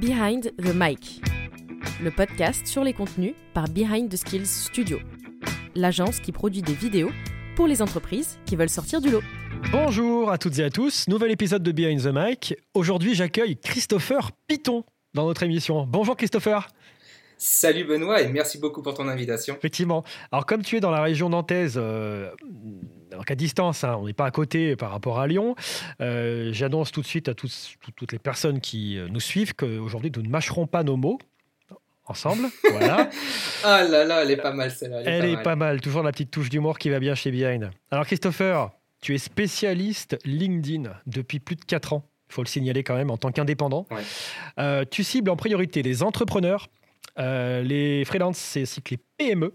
Behind the Mic, le podcast sur les contenus par Behind the Skills Studio, l'agence qui produit des vidéos pour les entreprises qui veulent sortir du lot. Bonjour à toutes et à tous, nouvel épisode de Behind the Mic. Aujourd'hui, j'accueille Christopher Piton dans notre émission. Bonjour Christopher. Salut Benoît et merci beaucoup pour ton invitation. Effectivement. Alors comme tu es dans la région nantaise, euh, donc à distance, hein, on n'est pas à côté par rapport à Lyon, euh, j'annonce tout de suite à toutes les personnes qui euh, nous suivent qu'aujourd'hui nous ne mâcherons pas nos mots ensemble. Voilà. ah là là, elle est pas mal celle-là. Elle, est, pas, mal. toujours la petite touche d'humour qui va bien chez Behind. Alors Christopher, tu es spécialiste LinkedIn depuis plus de 4 ans. Il faut le signaler quand même en tant qu'indépendant. tu cibles en priorité les entrepreneurs, euh, les freelances, c'est que les PME.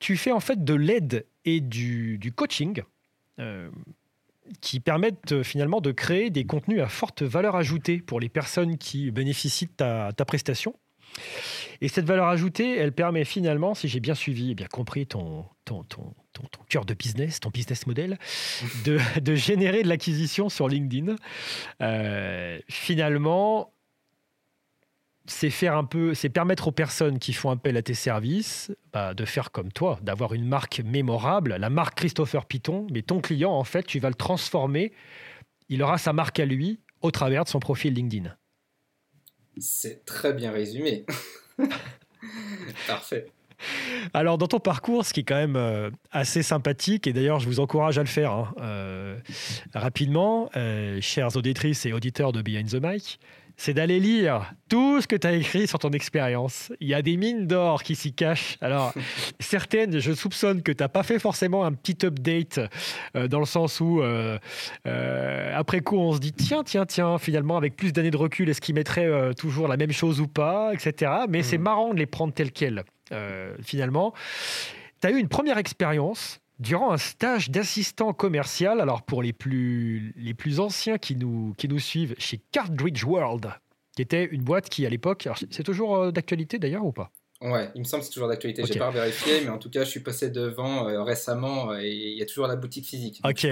Tu fais en fait de l'aide et du, coaching euh, qui permettent euh, finalement de créer des contenus à forte valeur ajoutée pour les personnes qui bénéficient de ta, prestation. Et cette valeur ajoutée, elle permet finalement, si j'ai bien suivi et bien compris ton, cœur de business, ton business model, de, de générer de l'acquisition sur LinkedIn. finalement, c'est faire un peu, c'est permettre aux personnes qui font appel à tes services bah, de faire comme toi, d'avoir une marque mémorable, la marque Christopher Piton. Mais ton client, en fait, tu vas le transformer. Il aura sa marque à lui au travers de son profil LinkedIn. C'est très bien résumé. Parfait. Alors, dans ton parcours, ce qui est quand même euh, assez sympathique, et d'ailleurs, je vous encourage à le faire hein, euh, rapidement, euh, chères auditrices et auditeurs de Behind the Mic, c'est d'aller lire tout ce que tu as écrit sur ton expérience. Il y a des mines d'or qui s'y cachent. Alors, certaines, je soupçonne que tu n'as pas fait forcément un petit update euh, dans le sens où, euh, euh, après coup, on se dit tiens, tiens, tiens, finalement, avec plus d'années de recul, est-ce qu'il mettrait toujours la même chose ou pas, etc. Mais c'est mmh. marrant de les prendre telles quelles, finalement. Tu as eu une première expérience durant un stage d'assistant commercial, alors pour les plus, les plus anciens qui nous, qui nous suivent, chez Cartridge World, qui était une boîte qui, à l'époque, c'est toujours euh, d'actualité d'ailleurs ou pas? Ouais, il me semble que c'est toujours d'actualité. J'ai pas vérifié, mais en tout cas, je suis passé devant euh, récemment euh, et il y a toujours la boutique physique. ok.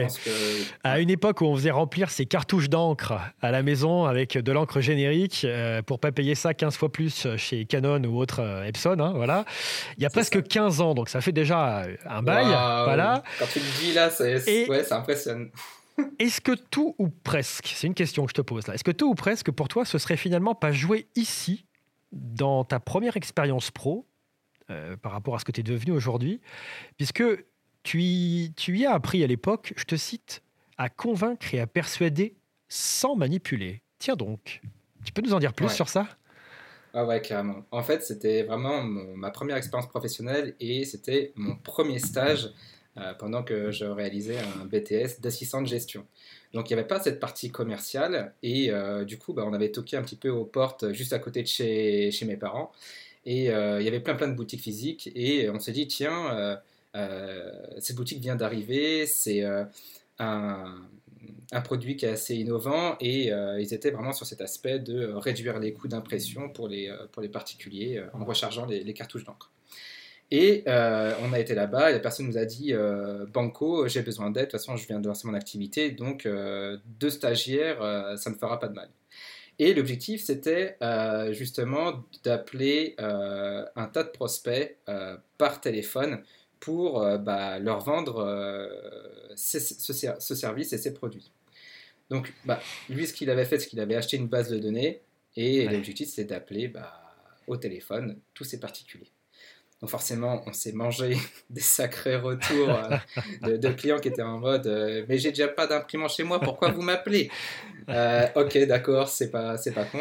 À une époque où on faisait remplir ses cartouches d'encre à la maison avec de l'encre générique euh, pour pas payer ça 15 fois plus chez Canon ou autre Epson, hein, voilà. Il y a presque 15 ans, donc ça fait déjà un bail. Voilà. Quand tu le dis là, et... ouais, ça impressionne. Est-ce que tout ou presque, c'est une question que je te pose là, est-ce que tout ou presque pour toi ce serait finalement pas joué ici dans ta première expérience pro, euh, par rapport à ce que tu es devenu aujourd'hui, puisque tu y, tu y as appris à l'époque, je te cite, à convaincre et à persuader sans manipuler. Tiens donc, tu peux nous en dire plus sur ça? Ah ouais, carrément. En fait, c'était vraiment ma première expérience professionnelle et c'était mon premier stage euh, pendant que je réalisais un BTS d'assistant de gestion. Donc il n'y avait pas cette partie commerciale et euh, du coup bah, on avait toqué un petit peu aux portes juste à côté de chez, mes parents et euh, il y avait plein plein de boutiques physiques et on s'est dit tiens cette boutique vient d'arriver, c'est un, un, produit qui est assez innovant et ils étaient vraiment sur cet aspect de réduire les coûts d'impression pour les, pour les particuliers en rechargeant les cartouches d'encre. Et euh, on a été là-bas et la personne nous a dit euh, Banco, j'ai besoin d'aide, de toute façon je viens de lancer mon activité, donc euh, deux stagiaires, ça ne fera pas de mal. Et l'objectif c'était justement d'appeler un tas de prospects par téléphone pour bah, leur vendre ce, service et ces produits. Donc bah, lui ce qu'il avait fait, c'est qu'il avait acheté une base de données et l'objectif c'était d'appeler bah, au téléphone tous ces particuliers. Donc forcément, on s'est mangé des sacrés retours euh, de, clients qui étaient en mode euh, mais j'ai déjà pas d'imprimant chez moi, pourquoi vous m'appelez? Euh, Ok, d'accord, c'est pas pas con.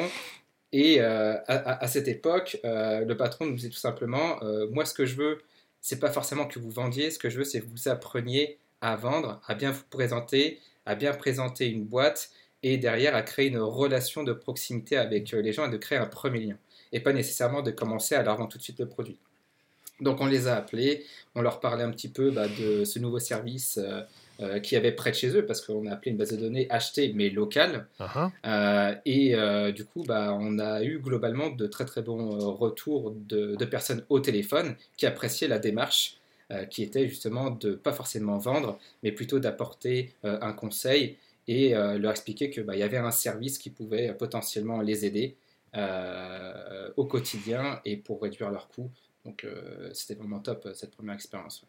Et à, cette époque, le patron nous disait tout simplement moi ce que je veux, c'est pas forcément que vous vendiez, ce que je veux c'est que vous appreniez à vendre, à bien vous présenter, à bien présenter une boîte et derrière à créer une relation de proximité avec les gens et de créer un premier lien et pas nécessairement de commencer à leur vendre tout de suite le produit. Donc on les a appelés, on leur parlait un petit peu bah, de ce nouveau service euh, euh, qui avait près de chez eux, parce qu'on a appelé une base de données achetée mais locale. Uh-huh. Euh, et du coup, bah, on a eu globalement de très très bons retours de, personnes au téléphone qui appréciaient la démarche, qui était justement de pas forcément vendre, mais plutôt d'apporter un conseil et leur expliquer qu'il bah, y avait un service qui pouvait potentiellement les aider au quotidien et pour réduire leurs coûts. Donc c'était vraiment top cette première expérience.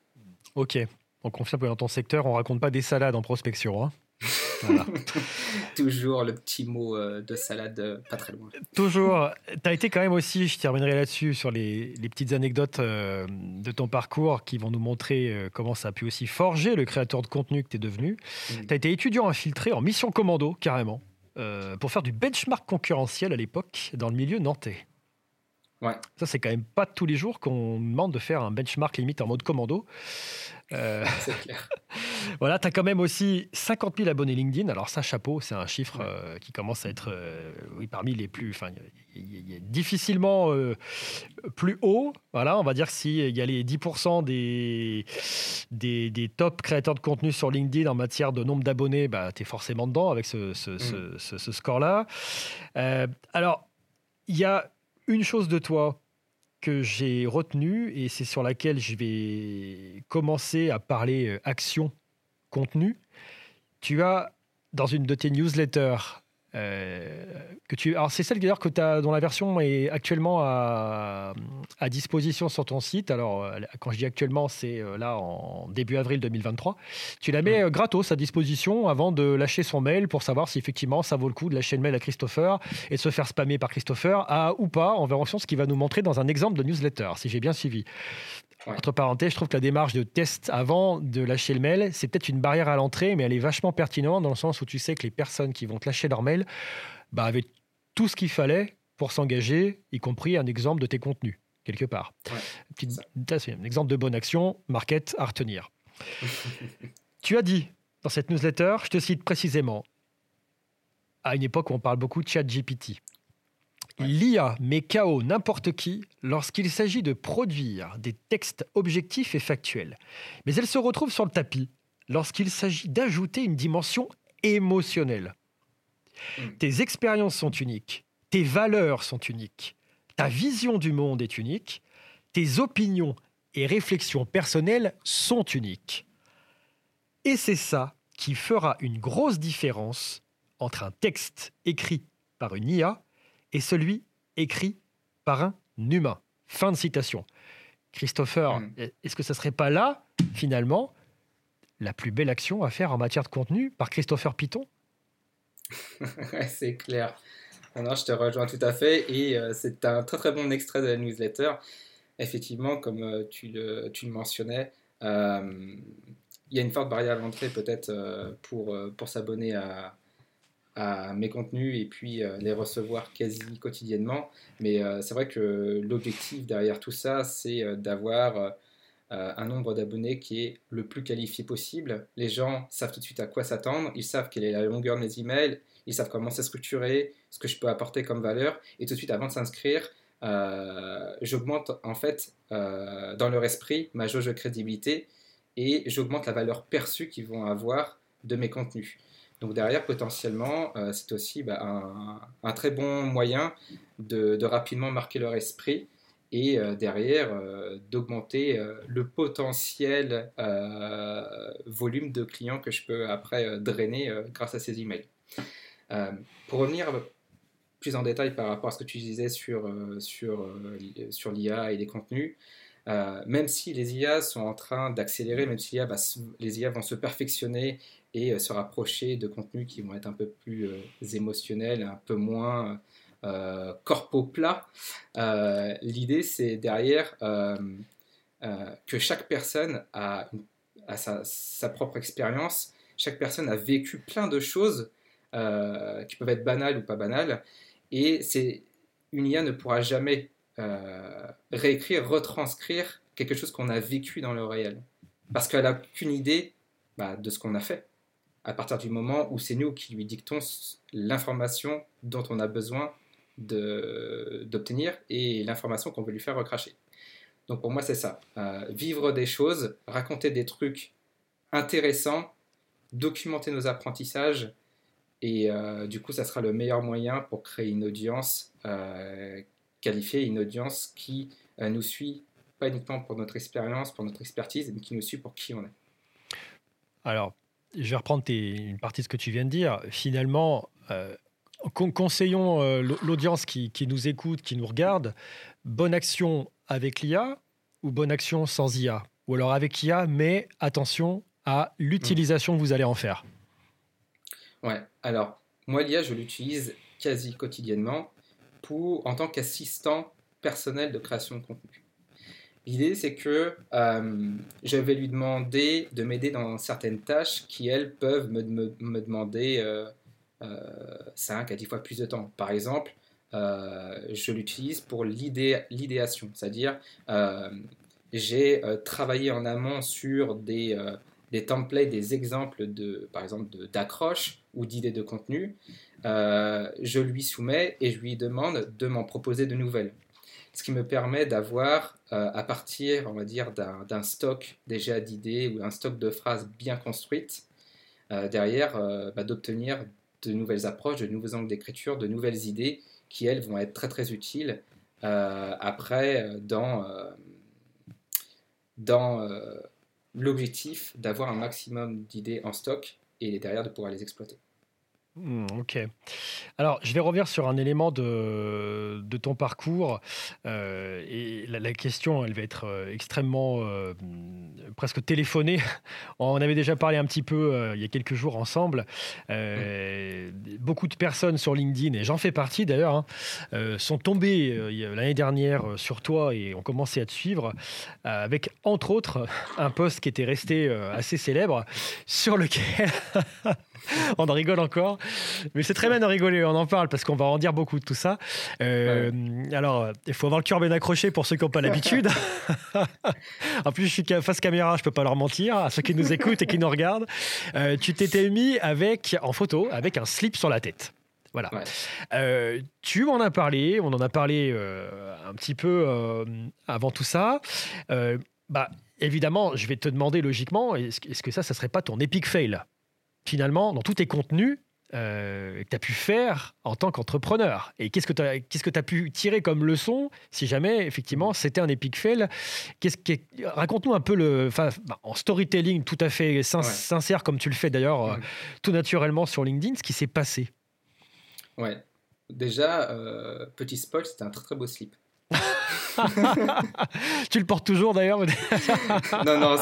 Ok, on confirme que dans ton secteur, on raconte pas des salades en prospection. Hein Toujours le petit mot euh, de salade euh, pas très loin. Toujours. Tu as été quand même aussi, je terminerai là-dessus, sur les, petites anecdotes euh, de ton parcours qui vont nous montrer comment ça a pu aussi forger le créateur de contenu que tu es devenu. Mm. Tu as été étudiant infiltré en mission commando, carrément, pour faire du benchmark concurrentiel à l'époque dans le milieu nantais. Ouais. Ça, c'est quand même pas tous les jours qu'on demande de faire un benchmark limite en mode commando. Euh, c'est clair. voilà, tu as quand même aussi 50 000 abonnés LinkedIn. Alors ça, chapeau, c'est un chiffre euh, qui commence à être euh, oui, parmi les plus... Enfin, il est difficilement plus haut. Voilà, on va dire s'il y a les 10% des, des, des, top créateurs de contenu sur LinkedIn en matière de nombre d'abonnés, bah, tu es forcément dedans avec ce, ce, mm. ce, ce score-là. alors, il y a une chose de toi que j'ai retenue et c'est sur laquelle je vais commencer à parler euh, action, contenu. Tu as, dans une de tes newsletters, que tu, alors c'est celle d'ailleurs que as, dont la version est actuellement à, à, disposition sur ton site. Alors, euh, quand je dis actuellement, c'est euh, là en début avril 2023. Tu la mets gratos à disposition avant de lâcher son mail pour savoir si effectivement ça vaut le coup de lâcher le mail à Christopher et de se faire spammer par Christopher à, ou pas, en version ce qui va nous montrer dans un exemple de newsletter, si j'ai bien suivi. Entre parenthèses, je trouve que la démarche de test avant de lâcher le mail, c'est peut-être une barrière à l'entrée, mais elle est vachement pertinente dans le sens où tu sais que les personnes qui vont te lâcher leur mail bah, avaient tout ce qu'il fallait pour s'engager, y compris un exemple de tes contenus, quelque part. c'est un exemple de bonne action, market à retenir. tu as dit dans cette newsletter, je te cite précisément, à une époque où on parle beaucoup de chat GPT. L'IA met KO n'importe qui lorsqu'il s'agit de produire des textes objectifs et factuels. Mais elle se retrouve sur le tapis lorsqu'il s'agit d'ajouter une dimension émotionnelle. Hmm. Tes expériences sont uniques, tes valeurs sont uniques, ta vision du monde est unique, tes opinions et réflexions personnelles sont uniques. Et c'est ça qui fera une grosse différence entre un texte écrit par une IA et celui écrit par un humain. Fin de citation. Christopher, hmm. est-ce que ce serait pas là, finalement, la plus belle action à faire en matière de contenu par Christopher Python C'est clair. Non, je te rejoins tout à fait. Et euh, c'est un très très bon extrait de la newsletter. Effectivement, comme euh, tu, le, tu, le, mentionnais, euh, il y a une forte barrière à l'entrée peut-être pour, pour s'abonner à, à mes contenus et puis euh, les recevoir quasi quotidiennement. Mais euh, c'est vrai que l'objectif derrière tout ça, c'est euh, d'avoir un nombre d'abonnés qui est le plus qualifié possible. Les gens savent tout de suite à quoi s'attendre, ils savent quelle est la longueur de mes emails, ils savent comment c'est structuré, ce que je peux apporter comme valeur. Et tout de suite, avant de s'inscrire, j'augmente en fait dans leur esprit ma jauge de crédibilité et j'augmente la valeur perçue qu'ils vont avoir de mes contenus. Donc derrière, potentiellement, euh, c'est aussi bah, un, très bon moyen de, rapidement marquer leur esprit et euh, derrière euh, d'augmenter le potentiel volume de clients que je peux après drainer grâce à ces emails. pour revenir plus en détail par rapport à ce que tu disais sur, l'IA et les contenus, même si les IA sont en train d'accélérer, même si les IA vont se perfectionner et euh, se rapprocher de contenus qui vont être un peu plus euh, émotionnels, un peu moins euh, corpo plat. L'idée, c'est derrière que chaque personne a, sa, propre expérience, chaque personne a vécu plein de choses qui peuvent être banales ou pas banales, et c'est une IA ne pourra jamais réécrire, retranscrire quelque chose qu'on a vécu dans le réel, parce qu'elle n'a qu'une idée bah, de ce qu'on a fait à partir du moment où c'est nous qui lui dictons l'information dont on a besoin d'obtenir et l'information qu'on veut lui faire recracher. Donc pour moi c'est ça, euh, vivre des choses, raconter des trucs intéressants, documenter nos apprentissages et euh, du coup ça sera le meilleur moyen pour créer une audience euh, qualifiée, une audience qui nous suit pas uniquement pour notre expérience, pour notre expertise, mais qui nous suit pour qui on est. Alors je vais reprendre une partie de ce que tu viens de dire. Finalement, euh, conseillons l'audience qui, qui, nous écoute, qui nous regarde, bonne action avec l'IA ou bonne action sans IA Ou alors avec IA, mais attention à l'utilisation que vous allez en faire. Ouais, alors moi l'IA, je l'utilise quasi quotidiennement en tant qu'assistant personnel de création de contenu. L'idée, c'est que euh, je vais lui demander de m'aider dans certaines tâches qui, elles, peuvent me, demander euh, euh, 5 à 10 fois plus de temps. Par exemple, euh, je l'utilise pour l'idéation, c'est-à-dire j'ai travaillé en amont sur des, des templates, des exemples, de, par exemple, d'accroche ou d'idées de contenu. Je lui soumets et je lui demande de m'en proposer de nouvelles ce qui me permet d'avoir, euh, à partir, on va dire, d'un stock déjà d'idées ou un stock de phrases bien construites, euh, derrière, euh, bah, d'obtenir de nouvelles approches, de nouveaux angles d'écriture, de nouvelles idées qui, elles, vont être très très utiles après dans, dans l'objectif d'avoir un maximum d'idées en stock et derrière de pouvoir les exploiter. Hmm, ok. Alors, je vais revenir sur un élément de, ton parcours. Euh, et la, question, elle va être euh, extrêmement euh, presque téléphonée. On avait déjà parlé un petit peu il y a quelques jours ensemble. Beaucoup de personnes sur LinkedIn, et j'en fais partie d'ailleurs, hein, sont tombées l'année dernière sur toi et ont commencé à te suivre avec, entre autres, un post qui était resté assez célèbre sur lequel on en rigole encore. Mais c'est très bien de rigoler, on en parle parce qu'on va en dire beaucoup de tout ça. Euh, alors, il faut avoir le cœur bien accroché pour ceux qui n'ont pas l'habitude. en plus, je suis face caméra, je peux pas leur mentir à ceux qui nous écoutent et qui nous regardent. Euh, tu t'étais mis avec, en photo avec un slip sur la tête. Voilà. Euh, tu m'en as parlé, on en a parlé un petit peu avant tout ça. bah, évidemment, je vais te demander logiquement, est-ce que ça, ça serait pas ton epic fail? Finalement, dans tous tes contenus, euh, que tu as pu faire en tant qu'entrepreneur Et qu'est-ce que tu as, qu'est-ce que as pu tirer comme leçon si jamais, effectivement, c'était un epic fail? Raconte-nous un peu, le, bah, en storytelling tout à fait sincère, comme tu le fais d'ailleurs euh, tout naturellement sur LinkedIn, ce qui s'est passé? Ouais. Déjà, euh, petit spoil, c'était un très très beau slip. tu le portes toujours d'ailleurs Non, non,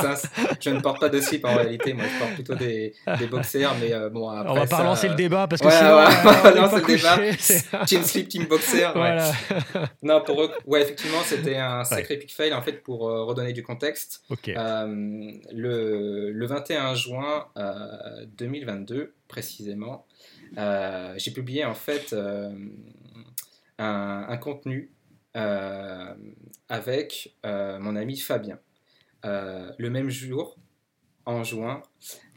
je ne porte pas de slip en réalité. Moi, je porte plutôt des, des boxers. Mais euh, bon, après, on va pas relancer le débat parce que sinon, ouais, on va lancer le débat. team slip, team boxer. Voilà. non, pour eux, ouais, effectivement, c'était un sacré pick fail en fait pour euh, redonner du contexte. Euh, le, le 21 juin 2022, précisément, j'ai publié en fait un, un contenu euh, avec euh, mon ami Fabien. Euh, le même jour, en juin,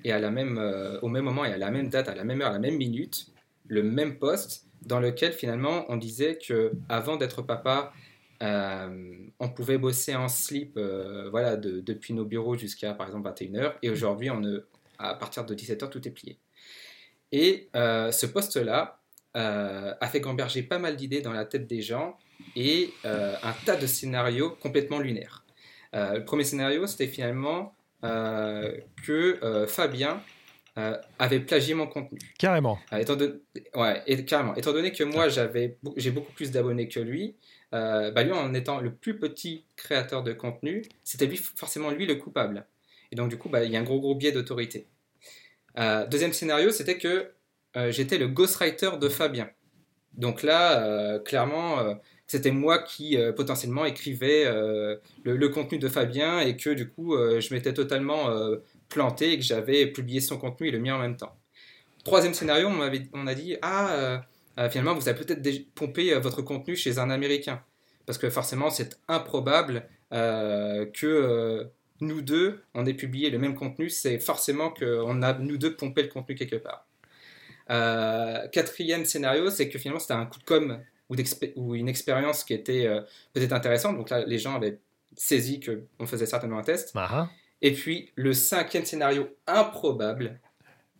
et à la même, au même moment et à la même date, à la même heure, à la même minute, le même poste dans lequel finalement on disait que avant d'être papa, on pouvait bosser en slip voilà, depuis nos bureaux jusqu'à par exemple 21h et aujourd'hui à partir de 17h tout est plié. Et ce poste-là a fait gamberger pas mal d'idées dans la tête des gens et euh, un tas de scénarios complètement lunaires. Euh, le premier scénario, c'était finalement euh, que Fabien avait plagié mon contenu. Carrément. étant, ouais, et, carrément. étant donné que moi, j'avais, j'ai beaucoup plus d'abonnés que lui, bah lui, en étant le plus petit créateur de contenu, c'était lui, forcément lui le coupable. Et donc, du coup, bah, il y a un gros, gros biais d'autorité. deuxième scénario, c'était que j'étais le ghostwriter de Fabien. Donc là, clairement, c'était moi qui euh, potentiellement écrivais euh, le, contenu de Fabien et que du coup euh, je m'étais totalement planté et que j'avais publié son contenu et le mien en même temps. Troisième scénario, on, on a dit Ah, finalement, vous avez peut-être pompé votre contenu chez un Américain. Parce que forcément, c'est improbable que nous deux, on ait publié le même contenu. C'est forcément qu'on a, nous deux, pompé le contenu quelque part. quatrième scénario, c'est que finalement, c'était un coup de com' ou, une expérience qui était euh, peut-être intéressante. Donc là, les gens avaient saisi qu'on faisait certainement un test. Et puis, le cinquième scénario improbable.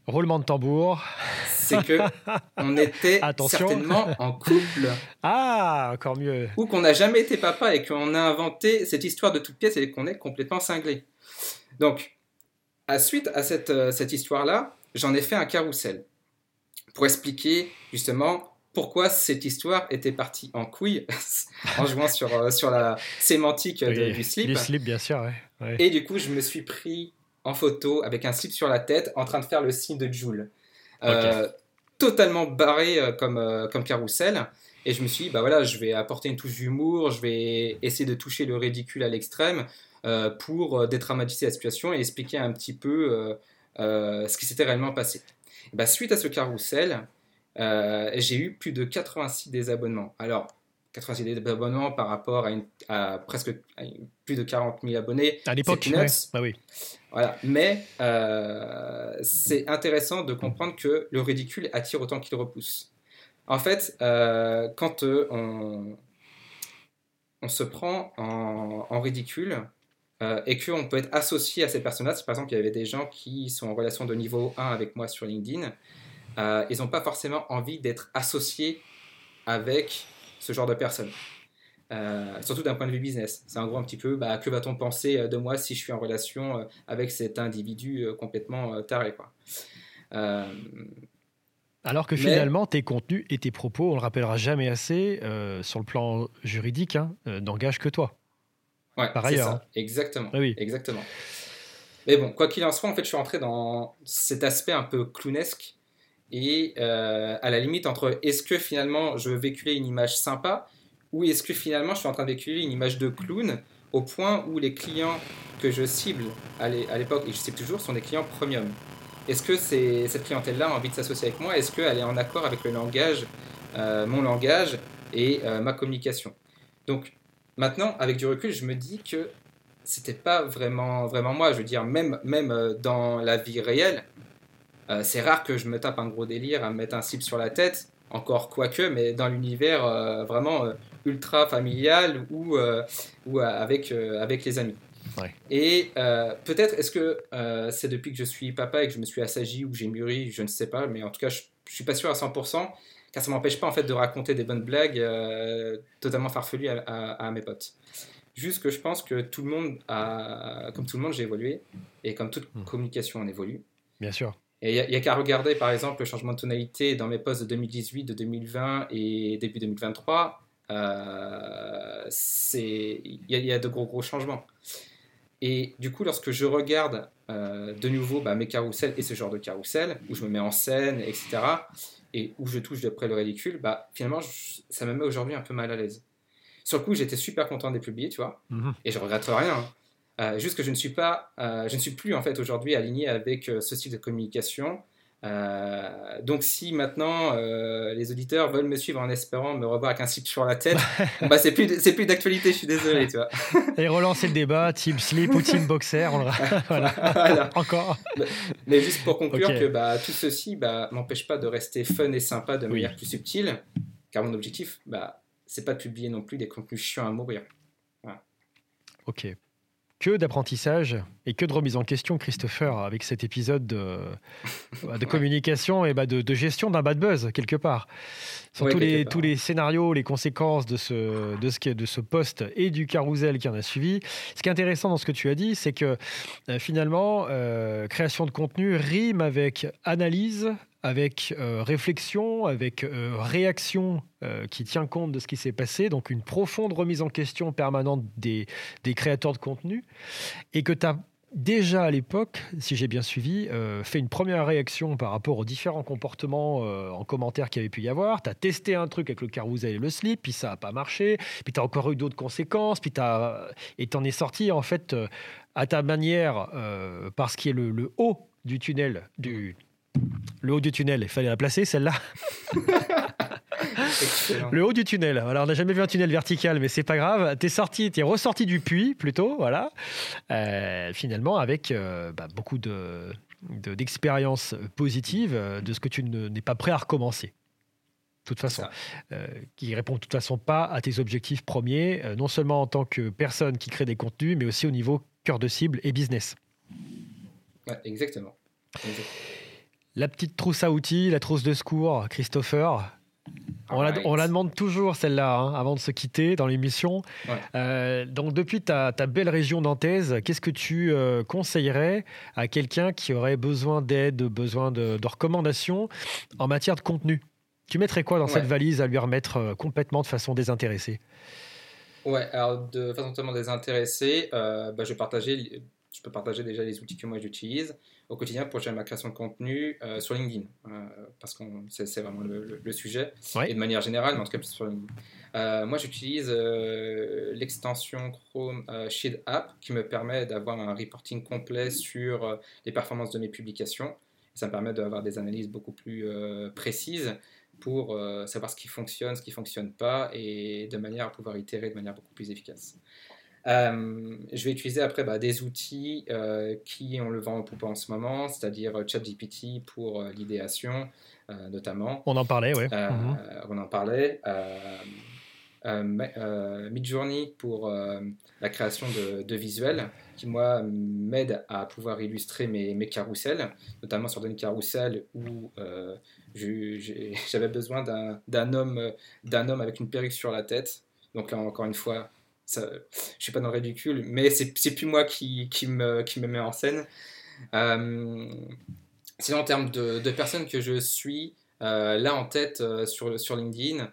Roulement de tambour. C'est que on était certainement en couple. Ah, encore mieux. Ou qu'on n'a jamais été papa et qu'on a inventé cette histoire de toute pièce et qu'on est complètement cinglé. Donc, à suite à cette, euh, cette histoire-là, j'en ai fait un carrousel. pour expliquer justement pourquoi cette histoire était partie en couille en jouant sur, euh, sur la sémantique du slip. Du slip, bien sûr, ouais. Et du coup, je me suis pris en photo avec un slip sur la tête en train de faire le signe de Joule. Euh, totalement barré euh, comme, comme carrousel. Et je me suis dit, bah voilà, je vais apporter une touche d'humour, je vais essayer de toucher le ridicule à l'extrême pour détraumatiser la situation et expliquer un petit peu ce qui s'était réellement passé. bah, suite à ce carrousel, euh, j'ai eu plus de 86 désabonnements. Alors, 86 désabonnements par rapport à, presque plus de 40 000 abonnés. À l'époque, bah oui. Voilà. Mais euh, c'est intéressant de comprendre que le ridicule attire autant qu'il repousse. En fait, euh, quand on, on, se prend en, en ridicule, et qu'on peut être associé à ces personnages. Par exemple, il y avait des gens qui sont en relation de niveau 1 avec moi sur LinkedIn. Euh, ils n'ont pas forcément envie d'être associés avec ce genre de personnes. Euh, surtout d'un point de vue business. C'est en gros un petit peu, bah, que va-t-on penser euh, de moi si je suis en relation avec cet individu complètement taré quoi. Alors que finalement, tes contenus et tes propos, on le rappellera jamais assez, sur le plan juridique, hein, n'engagent que toi. Ouais, Par ailleurs. Ça. Hein. Exactement. Ah oui. Exactement. Mais bon, quoi qu'il en soit, en fait, je suis rentré dans cet aspect un peu clownesque et euh, à la limite entre est-ce que finalement je veux véhiculer une image sympa ou est-ce que finalement je suis en train de véhiculer une image de clown au point où les clients que je cible à l'époque et je cible toujours sont des clients premium. Est-ce que cette clientèle-là a envie de s'associer avec moi? Est-ce qu'elle est en accord avec le langage, euh, mon langage et euh, ma communication? Donc maintenant, avec du recul, je me dis que c'était pas vraiment, vraiment moi. Je veux dire, même, même dans la vie réelle, euh, c'est rare que je me tape un gros délire à me mettre un cible sur la tête, encore quoique, mais dans l'univers euh, vraiment euh, ultra familial ou, ou avec, avec les amis. Et peut-être, est-ce que c'est depuis que je suis papa et que je me suis assagi ou j'ai mûri, je ne sais pas, mais en tout cas, je, ne suis pas sûr à 100%, car ça m'empêche pas en fait de raconter des bonnes blagues totalement farfelues à, mes potes. Juste que je pense que tout le monde a, comme tout le monde, j'ai évolué, et comme toute hmm. communication, on évolue. Bien sûr. Et il n'y a, qu'à regarder par exemple le changement de tonalité dans mes posts de 2018, de 2020 et début 2023. Euh, il y, a de gros gros changements. Et du coup, lorsque je regarde euh, de nouveau bah, mes carousels et ce genre de carousel, où je me mets en scène, etc., et où je touche de près le ridicule, bah, finalement, ça me met aujourd'hui un peu mal à l'aise. Sur le coup, j'étais super content de les publier, tu vois, mhm. et je regrette rien. Hein. Euh, juste que je ne suis pas, euh, je ne suis plus en fait aujourd'hui aligné avec euh, ce type de communication. donc si maintenant les auditeurs veulent me suivre en espérant me revoir avec un slip sur la tête, bah c'est plus c'est plus d'actualité, je suis désolé, tu vois. Et relancer le débat, team slip ou team boxer, on le... voilà. Encore. Mais, juste pour conclure que bah, tout ceci bah, m'empêche pas de rester fun et sympa de manière plus subtile, car mon objectif, bah, c'est pas de publier non plus des contenus chiants à mourir. Ok que d'apprentissage et que de remise en question, Christopher, avec cet épisode de, de communication et bah de, gestion d'un bad buzz, quelque part. Sur tous, les, tous les scénarios, les conséquences de ce, de, ce, de ce poste et du carrousel qui en a suivi. Ce qui est intéressant dans ce que tu as dit, c'est que euh, finalement, euh, création de contenu rime avec analyse, avec euh, réflexion, avec euh, réaction euh, qui tient compte de ce qui s'est passé, donc une profonde remise en question permanente des, créateurs de contenu, et que tu as déjà à l'époque, si j'ai bien suivi, fait une première réaction par rapport aux différents comportements en commentaire qu'il y avait pu y avoir. Tu as testé un truc avec le carousel et le slip, puis ça n'a pas marché, puis tu as encore eu d'autres conséquences, puis as, et tu en es sorti en fait à ta manière, parce qu'il est le, le haut du tunnel, du, le haut du tunnel, il fallait la placer celle-là. le haut du tunnel. Alors, on n'a jamais vu un tunnel vertical, mais c'est pas grave. T'es sorti, t'es ressorti du puits plutôt, voilà. Euh, finalement, avec euh, bah, beaucoup de, d'expériences positives euh, de ce que tu n'es pas prêt à recommencer. De toute façon, qui répond de toute façon pas à tes objectifs premiers, non seulement en tant que personne qui crée des contenus, mais aussi au niveau cœur de cible et business. exactement. La petite trousse à outils, la trousse de secours, Christopher, On, la, on, la, demande toujours celle-là hein, avant de se quitter dans l'émission. Euh, donc depuis ta, ta, belle région nantaise, qu'est-ce que tu euh, conseillerais à quelqu'un qui aurait besoin d'aide, besoin de, de, recommandations en matière de contenu? Tu mettrais quoi dans cette valise à lui remettre euh, complètement de façon désintéressée? Ouais, alors de façon totalement désintéressée, bah, je, vais partager, je peux partager déjà les outils que moi j'utilise au quotidien pour gérer ma création de contenu euh, sur LinkedIn, euh, parce que c'est vraiment le, sujet, et de manière générale, mais en tout cas sur LinkedIn. Euh, moi, j'utilise l'extension Chrome Sheet App qui me permet d'avoir un reporting complet sur les performances de mes publications. Ça me permet d'avoir des analyses beaucoup plus précises pour savoir ce qui fonctionne, ce qui ne fonctionne pas, et de manière à pouvoir itérer de manière beaucoup plus efficace. Euh, je vais utiliser après bah, des outils euh, qui ont le vent en poupe en ce moment, c'est-à-dire ChatGPT pour euh, l'idéation notamment. On en parlait, oui. Mhm. On en parlait. Midjourney pour la création de, visuels, qui moi m'aide à pouvoir illustrer mes, mes carousels, notamment sur une carousel où j'avais besoin d'un homme, homme avec une perruque sur la tête. Donc là, encore une fois, ça, je suis pas dans le ridicule, mais c'est plus moi qui, qui, me, qui me met en scène. Euh, sinon, en termes de, de, personnes que je suis, euh, là en tête euh, sur, sur LinkedIn,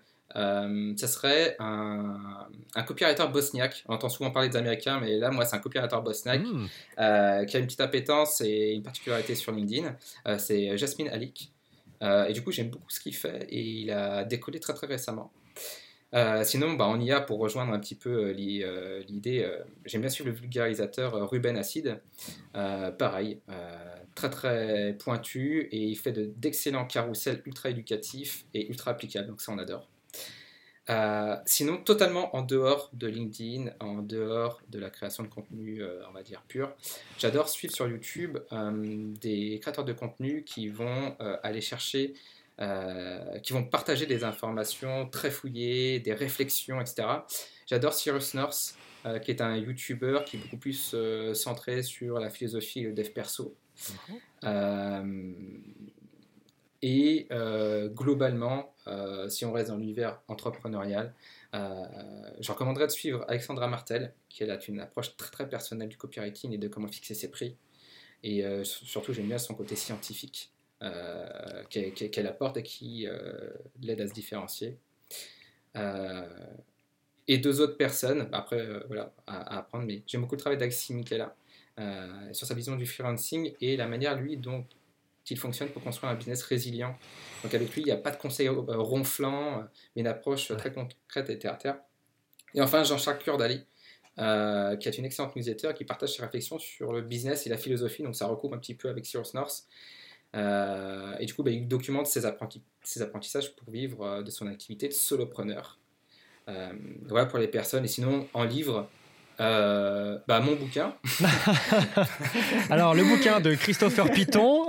ça serait un, un copywriter bosniaque. On entend souvent parler des Américains, mais là, moi, c'est un copywriter bosniaque hmm. qui a une petite appétence et une particularité sur LinkedIn. c'est Jasmine Alik. et du coup, j'aime beaucoup ce qu'il fait et il a décollé très très récemment. Euh, sinon, bah, on y a pour rejoindre un petit peu euh, euh, l'idée. J'aime bien suivre le vulgarisateur Ruben Acid. pareil, très très pointu et il fait d'excellents carousels ultra éducatifs et ultra applicables. Donc ça, on adore. sinon, totalement en dehors de LinkedIn, en dehors de la création de contenu, on va dire pur, j'adore suivre sur YouTube des créateurs de contenu qui vont aller chercher euh, qui vont partager des informations très fouillées, des réflexions, etc. J'adore Cyrus North, euh, qui est un YouTuber qui est beaucoup plus euh, centré sur la philosophie et le dev perso. et globalement, si on reste dans l'univers entrepreneurial, je recommanderais de suivre Alexandra Martel, qui a une approche très très personnelle du copywriting et de comment fixer ses prix. Et surtout, j'aime bien son côté scientifique. Euh, qu'elle apporte et qui euh, l'aide à se différencier. Euh, et deux autres personnes, après, voilà, à, apprendre, mais j'aime beaucoup le travail d'Axi Michela sur sa vision du freelancing et la manière, lui, dont il fonctionne pour construire un business résilient. Donc avec lui, il n'y a pas de conseils ronflants, mais une approche très concrète et terre à terre. Et enfin, Jean-Charles Kurdali, euh, qui est une excellente newsletter qui partage ses réflexions sur le business et la philosophie. Donc ça recoupe un petit peu avec Cyrus North. Euh, et du coup, bah, il documente ses, apprentissages pour vivre euh, de son activité de solopreneur. Euh, voilà pour les personnes. Et sinon, en livre, bah, mon bouquin. Alors, le bouquin de Christopher Piton,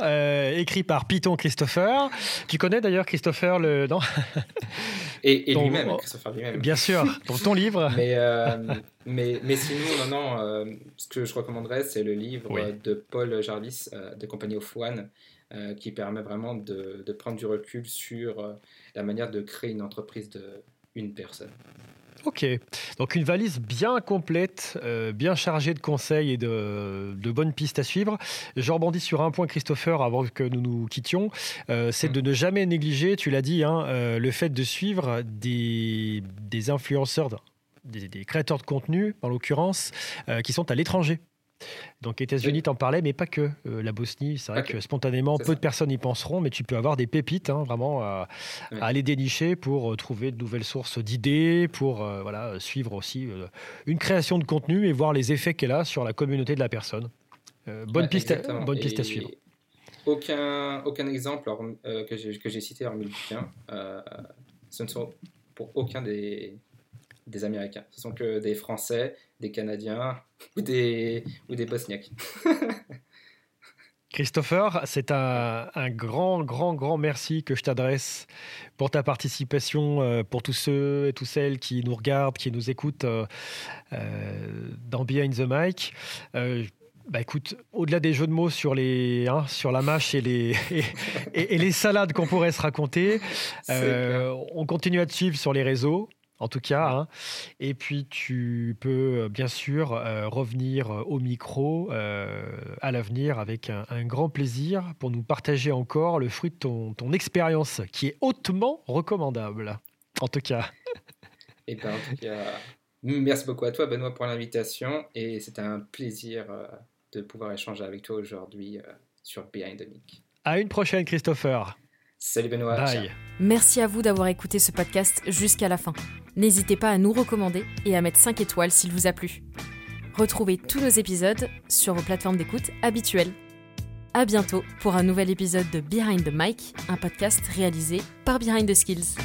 écrit par Piton Christopher. Tu connais d'ailleurs Christopher le. Non et, lui-même, Christopher lui-même. Bien sûr, pour ton livre. Mais, mais, mais, sinon, non, non, ce que je recommanderais, c'est le livre de Paul Jarvis, de Company of One, euh, qui permet vraiment de, de, prendre du recul sur euh, la manière de créer une entreprise de une personne. Ok, donc une valise bien complète, euh, bien chargée de conseils et de, de, bonnes pistes à suivre. Je rebondis sur un point, Christopher, avant que nous nous quittions, c'est de mm. ne jamais négliger, tu l'as dit, hein, le fait de suivre des, des influenceurs, des, des, créateurs de contenu, en l'occurrence, qui sont à l'étranger. Donc, États-Unis, t'en parlais, mais pas que. Euh, la Bosnie, c'est vrai que spontanément, peu de personnes y penseront, mais tu peux avoir des pépites, hein, vraiment, à, aller dénicher pour euh, trouver de nouvelles sources d'idées, pour euh, voilà, suivre aussi une création de contenu et voir les effets qu'elle a sur la communauté de la personne. bonne, piste à, bonne piste à suivre. Aucun, aucun exemple que j'ai cité en le ce ne sont pour aucun des, des Américains. Ce sont que des Français, des Canadiens ou des, ou des Bosniaques. Christopher, c'est un, grand, grand, grand merci que je t'adresse pour ta participation, euh, pour tous ceux et toutes celles qui nous regardent, qui nous écoutent euh, euh, dans Behind the Mic. Bah écoute, au-delà des jeux de mots sur, les, hein, sur la mâche et les, et, les salades qu'on pourrait se raconter, euh, on continue à te suivre sur les réseaux en tout cas. Hein. Et puis, tu peux euh, bien sûr euh, revenir au micro à l'avenir avec un, grand plaisir pour nous partager encore le fruit de ton, ton expérience qui est hautement recommandable. En tout cas. Et ben, en tout cas, merci beaucoup à toi, Benoît, pour l'invitation. Et c'était un plaisir de pouvoir échanger avec toi aujourd'hui sur Behind the Mic. À une prochaine, Christopher. Salut Benoît. Bye. Merci à vous d'avoir écouté ce podcast jusqu'à la fin. N'hésitez pas à nous recommander et à mettre 5 étoiles s'il vous a plu. Retrouvez tous nos épisodes sur vos plateformes d'écoute habituelles. À bientôt pour un nouvel épisode de Behind the Mic, un podcast réalisé par Behind the Skills.